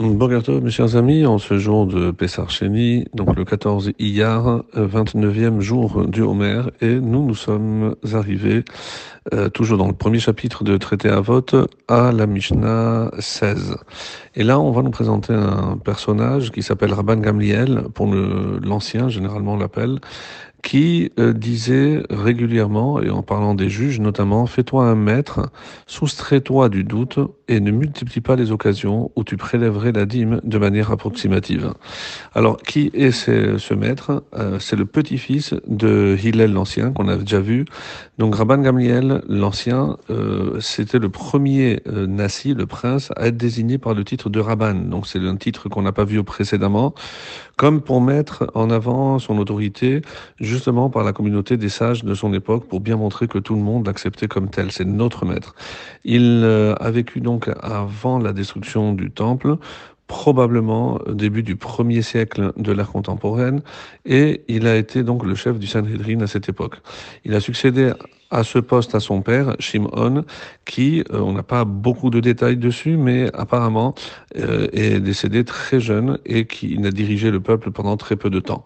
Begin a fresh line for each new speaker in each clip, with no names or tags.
Bonjour mes chers amis, en ce jour de Pessar Sheni, donc le 14 Iyar, 29e jour du Homer, et nous nous sommes arrivés, euh, toujours dans le premier chapitre de Traité à vote, à la Mishnah 16. Et là, on va nous présenter un personnage qui s'appelle Rabban Gamliel, pour l'ancien, généralement on l'appelle, qui euh, disait régulièrement, et en parlant des juges notamment, fais-toi un maître, soustrais-toi du doute et ne multiplie pas les occasions où tu prélèverais la dîme de manière approximative. Alors, qui est ce, maître? Euh, C'est le petit-fils de Hillel l'Ancien, qu'on a déjà vu. Donc, Rabban Gamliel l'Ancien, euh, c'était le premier Nassi, le prince, à être désigné par le titre de Rabban. Donc, c'est un titre qu'on n'a pas vu précédemment, comme pour mettre en avant son autorité, justement par la communauté des sages de son époque pour bien montrer que tout le monde l'acceptait comme tel. C'est notre maître. Il euh, a vécu donc avant la destruction du temple probablement début du premier siècle de l'ère contemporaine, et il a été donc le chef du Sanhedrin à cette époque. Il a succédé à ce poste à son père, Shimon, qui, euh, on n'a pas beaucoup de détails dessus, mais apparemment euh, est décédé très jeune et qui n'a dirigé le peuple pendant très peu de temps.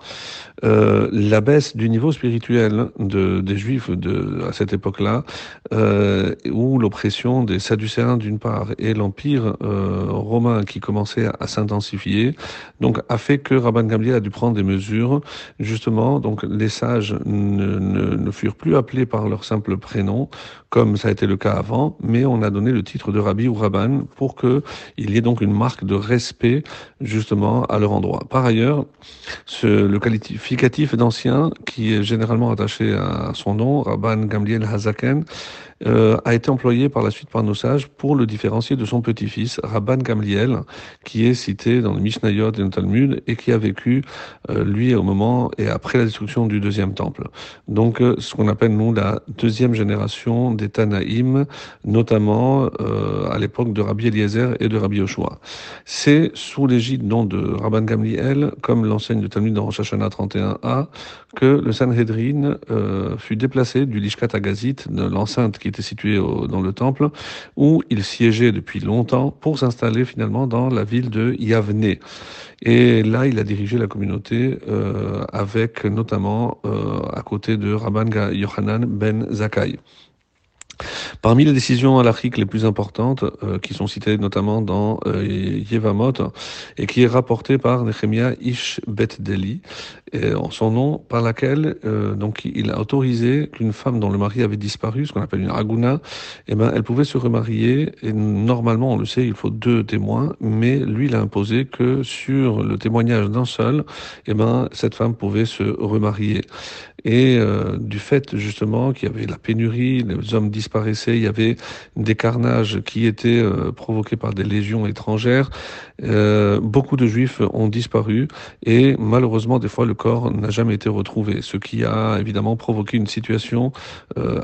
Euh, la baisse du niveau spirituel de, des Juifs de, à cette époque-là, euh, où l'oppression des Sadducéens d'une part et l'empire euh, romain qui commençait à, s'intensifier, donc a fait que Rabban Gamliel a dû prendre des mesures. Justement, donc les sages ne, ne, ne furent plus appelés par leur simple prénom, comme ça a été le cas avant, mais on a donné le titre de Rabbi ou Rabban pour que il y ait donc une marque de respect justement à leur endroit. Par ailleurs, le qualificatif d'ancien, qui est généralement attaché à son nom, Rabban Gamliel Hazaken, euh, a été employé par la suite par nos sages pour le différencier de son petit-fils, Rabban Gamliel, qui est cité dans le Mishnayot et le Talmud et qui a vécu, euh, lui, au moment et après la destruction du deuxième temple. Donc, euh, ce qu'on appelle, nous, la deuxième génération des Tanaïm, notamment à l'époque de Rabbi Eliezer et de Rabbi Yoshua. C'est sous l'égide non de Rabban Gamliel, comme l'enseigne du Talmud dans Rosh Hashanah 31a, que le Sanhedrin fut déplacé du Lishkat Agazit, de l'enceinte qui était situé dans le temple, où il siégeait depuis longtemps pour s'installer finalement dans la ville de Yavne. Et là, il a dirigé la communauté euh, avec notamment euh, à côté de Rabban Yohanan ben Zakai. Parmi les décisions halachiques les plus importantes, euh, qui sont citées notamment dans euh, Yevamot, et qui est rapportée par Nehemiah Ish Bet Deli, en son nom, par laquelle euh, donc il a autorisé qu'une femme dont le mari avait disparu, ce qu'on appelle une aguna, eh ben, elle pouvait se remarier. Et normalement, on le sait, il faut deux témoins, mais lui, il a imposé que sur le témoignage d'un seul, eh ben, cette femme pouvait se remarier. Et du fait justement qu'il y avait la pénurie, les hommes il y avait des carnages qui étaient euh, provoqués par des légions étrangères, euh, beaucoup de juifs ont disparu et malheureusement des fois le corps n'a jamais été retrouvé, ce qui a évidemment provoqué une situation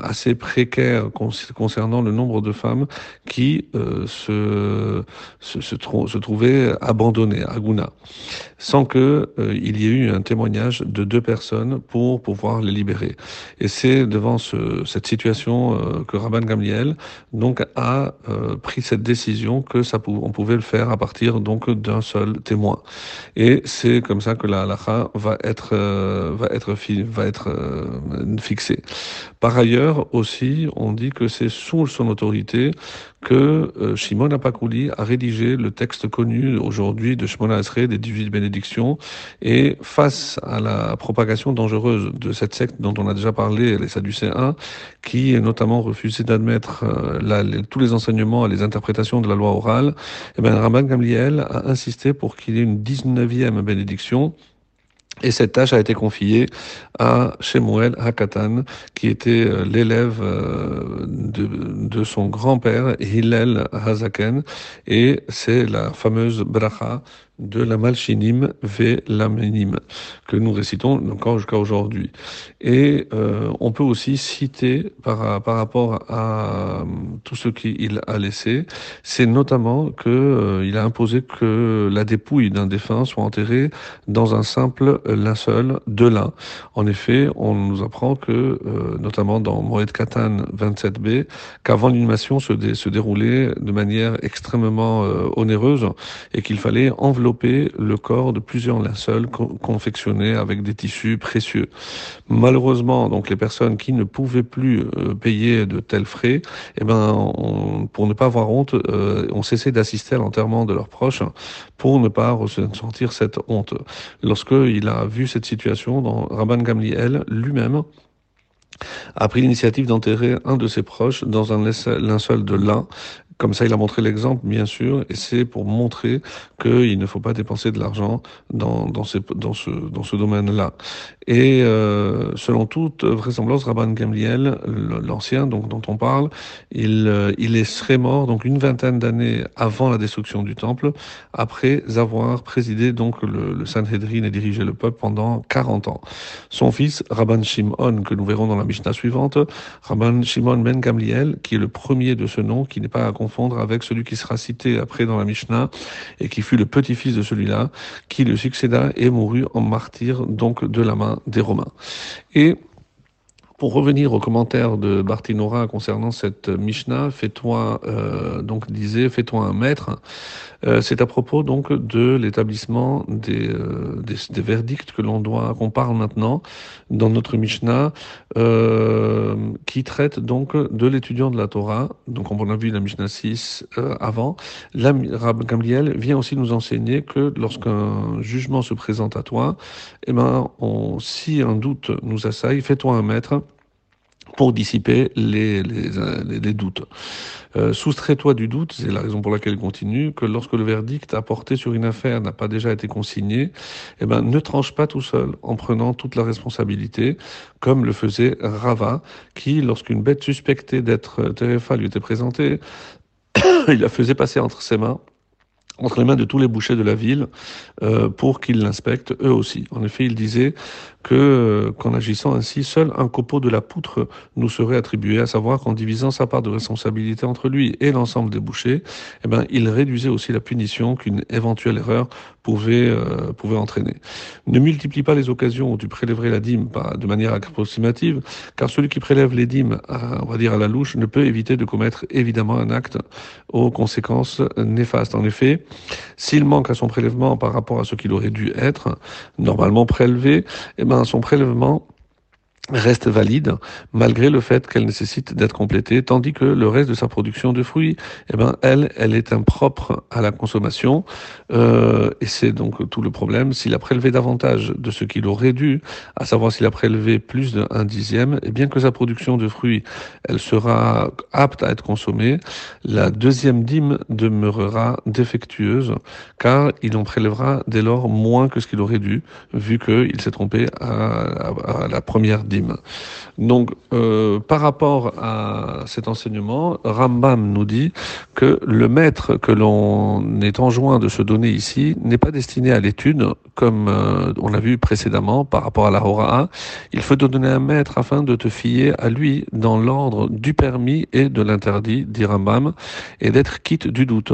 assez précaire concernant le nombre de femmes qui se, trouvaient abandonnées à Gouna, sans que il y ait eu un témoignage de deux personnes pour pouvoir les libérer. Et c'est devant ce, cette situation euh, Rabban Gamliel donc a euh, pris cette décision que ça on pouvait le faire à partir donc d'un seul témoin. Et c'est comme ça que la halakha va être euh, être fixée. Par ailleurs aussi, on dit que c'est sous son autorité que euh, Shimon Apakouli a rédigé le texte connu aujourd'hui de Shimon Asré des 18 bénédictions et face à la propagation dangereuse de cette secte dont on a déjà parlé, les Sadducéens, qui notamment refusé d'admettre euh, tous les enseignements et les interprétations de la loi orale, eh bien, Rabban Gamliel a insisté pour qu'il y ait une 19e bénédiction. Et cette tâche a été confiée à Shemuel Hakatan, qui était euh, l'élève euh, de, de, son grand-père, Hillel Hazaken, et c'est la fameuse bracha de la Malchinim ve que nous récitons encore jusqu'à aujourd'hui. Et euh, on peut aussi citer par, par rapport à euh, tout ce qu'il a laissé, c'est notamment que euh, il a imposé que la dépouille d'un défunt soit enterrée dans un simple linceul de lin. En effet, on nous apprend que, notamment dans Moed Katan 27b, qu'avant l'inhumation se, se déroulait de manière extrêmement onéreuse et qu'il fallait envelopper le corps de plusieurs linceuls confectionnés avec des tissus précieux. Malheureusement, donc les personnes qui ne pouvaient plus euh, payer de tels frais, eh ben, pour ne pas avoir honte, euh, ont cessé d'assister à l'enterrement de leurs proches pour ne pas ressentir cette honte. Lorsqu'il a vu cette situation, dans Rabban Gamliel lui-même, a pris l'initiative d'enterrer un de ses proches dans un linceul de lin comme ça, il a montré l'exemple, bien sûr, et c'est pour montrer qu'il ne faut pas dépenser de l'argent dans, dans, ces, dans ce, dans ce domaine-là. Et euh, selon toute vraisemblance, Rabban Gamliel, l'ancien donc dont on parle, il, euh, il serait mort donc une vingtaine d'années avant la destruction du temple, après avoir présidé donc le, le Sanhedrin et dirigé le peuple pendant 40 ans. Son fils, Rabban Shimon, que nous verrons dans la Mishnah suivante, Rabban Shimon ben Gamliel, qui est le premier de ce nom, qui n'est pas à confondre avec celui qui sera cité après dans la Mishnah et qui fut le petit-fils de celui-là, qui le succéda et mourut en martyr donc de la main des Romains. Et pour revenir aux commentaires de Bartinora concernant cette Mishnah, fais-toi euh, donc disait fais-toi un maître. Euh, c'est à propos donc de l'établissement des, euh, des, des, verdicts que l'on doit qu'on parle maintenant dans notre Mishnah, euh, qui traite donc de l'étudiant de la Torah. Donc on a vu la Mishnah 6 euh, avant. La Rab Gamliel vient aussi nous enseigner que lorsqu'un jugement se présente à toi, eh ben on, si un doute nous assaille, fais-toi un maître pour dissiper les, les, les, doutes. Euh, Soustrais-toi du doute, c'est la raison pour laquelle il continue, que lorsque le verdict apporté sur une affaire n'a pas déjà été consigné, eh ben, ne tranche pas tout seul en prenant toute la responsabilité, comme le faisait Rava, qui, lorsqu'une bête suspectée d'être Terefa lui était présentée, il la faisait passer entre ses mains entre les mains de tous les bouchers de la ville euh, pour qu'ils l'inspectent eux aussi. En effet, il disait que euh, qu'en agissant ainsi, seul un copeau de la poutre nous serait attribué, à savoir qu'en divisant sa part de responsabilité entre lui et l'ensemble des bouchers, eh ben, il réduisait aussi la punition qu'une éventuelle erreur pouvait euh, pouvait entraîner. Ne multiplie pas les occasions où tu prélèverais la dîme de manière approximative, car celui qui prélève les dîmes, à, on va dire à la louche, ne peut éviter de commettre évidemment un acte aux conséquences néfastes. En effet, s'il manque à son prélèvement par rapport à ce qu'il aurait dû être normalement prélevé, eh ben son prélèvement reste valide malgré le fait qu'elle nécessite d'être complétée, tandis que le reste de sa production de fruits, eh ben elle, elle est impropre à la consommation, euh, et c'est donc tout le problème. S'il a prélevé davantage de ce qu'il aurait dû, à savoir s'il a prélevé plus d'un dixième, et bien que sa production de fruits, elle sera apte à être consommée, la deuxième dîme demeurera défectueuse, car il en prélèvera dès lors moins que ce qu'il aurait dû, vu qu'il s'est trompé à, à, à la première dîme. Donc, euh, par rapport à cet enseignement, Rambam nous dit que le maître que l'on est enjoint de se donner ici n'est pas destiné à l'étude, comme euh, on l'a vu précédemment par rapport à la Hora. Il faut te donner un maître afin de te fier à lui dans l'ordre du permis et de l'interdit, dit Rambam, et d'être quitte du doute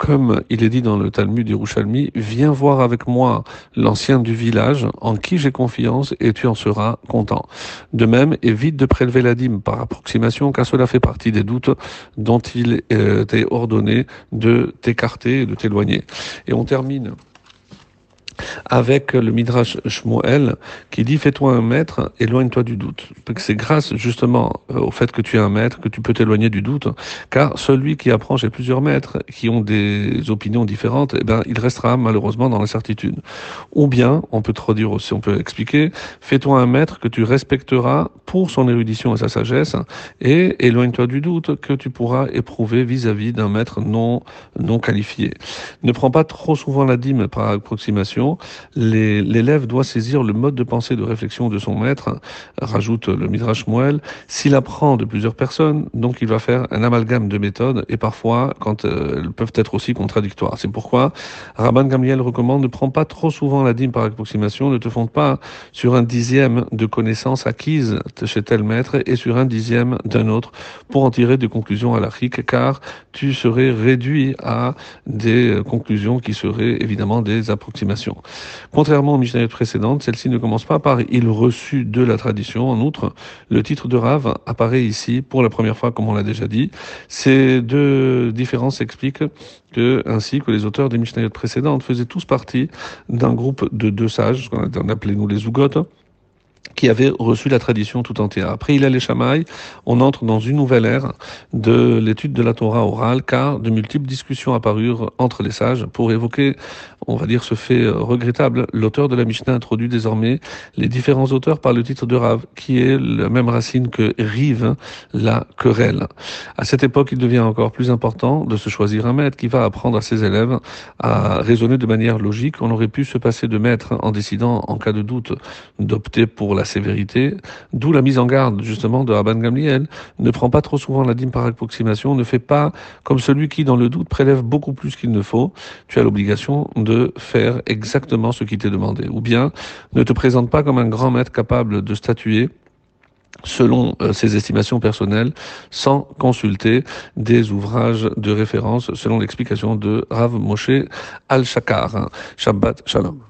comme il est dit dans le Talmud d'Irushalmi, viens voir avec moi l'ancien du village en qui j'ai confiance et tu en seras content. De même, évite de prélever la dîme par approximation car cela fait partie des doutes dont il euh, t'est ordonné de t'écarter et de t'éloigner. Et on termine avec le Midrash Shmuel qui dit fais-toi un maître, éloigne-toi du doute. C'est grâce justement euh, au fait que tu es un maître que tu peux t'éloigner du doute, car celui qui apprend chez plusieurs maîtres qui ont des opinions différentes, eh ben, il restera malheureusement dans l'incertitude. Ou bien, on peut trop dire aussi, on peut expliquer, fais-toi un maître que tu respecteras pour son érudition et sa sagesse, et éloigne-toi du doute que tu pourras éprouver vis-à-vis d'un maître non, non qualifié. Ne prends pas trop souvent la dîme par approximation, l'élève doit saisir le mode de pensée de réflexion de son maître, rajoute le Midrash Moel. S'il apprend de plusieurs personnes, donc il va faire un amalgame de méthodes et parfois quand euh, elles peuvent être aussi contradictoires. C'est pourquoi Rabban Gamliel recommande ne prends pas trop souvent la dîme par approximation, ne te fonde pas sur un dixième de connaissances acquises chez tel maître et sur un dixième d'un autre pour en tirer des conclusions à car tu serais réduit à des conclusions qui seraient évidemment des approximations. Contrairement aux Mishnayot précédentes, celle-ci ne commence pas par il reçu de la tradition. En outre, le titre de Rav apparaît ici pour la première fois, comme on l'a déjà dit. Ces deux différences s'expliquent que, ainsi que les auteurs des Mishnayot précédentes faisaient tous partie d'un groupe de deux sages, qu'on appelait nous les Zougotes, qui avait reçu la tradition tout entière. Après il a les Shamaï, on entre dans une nouvelle ère de l'étude de la Torah orale, car de multiples discussions apparurent entre les sages pour évoquer, on va dire, ce fait regrettable. L'auteur de la Mishnah introduit désormais les différents auteurs par le titre de Rav, qui est la même racine que rive, la querelle. À cette époque, il devient encore plus important de se choisir un maître qui va apprendre à ses élèves à raisonner de manière logique. On aurait pu se passer de maître en décidant, en cas de doute, d'opter pour la sévérité, d'où la mise en garde justement de Rabban Gamliel. Ne prend pas trop souvent la dîme par approximation, ne fait pas comme celui qui, dans le doute, prélève beaucoup plus qu'il ne faut. Tu as l'obligation de faire exactement ce qui t'est demandé. Ou bien, ne te présente pas comme un grand maître capable de statuer selon euh, ses estimations personnelles, sans consulter des ouvrages de référence, selon l'explication de Rav Moshe Al-Shakar. Shabbat Shalom.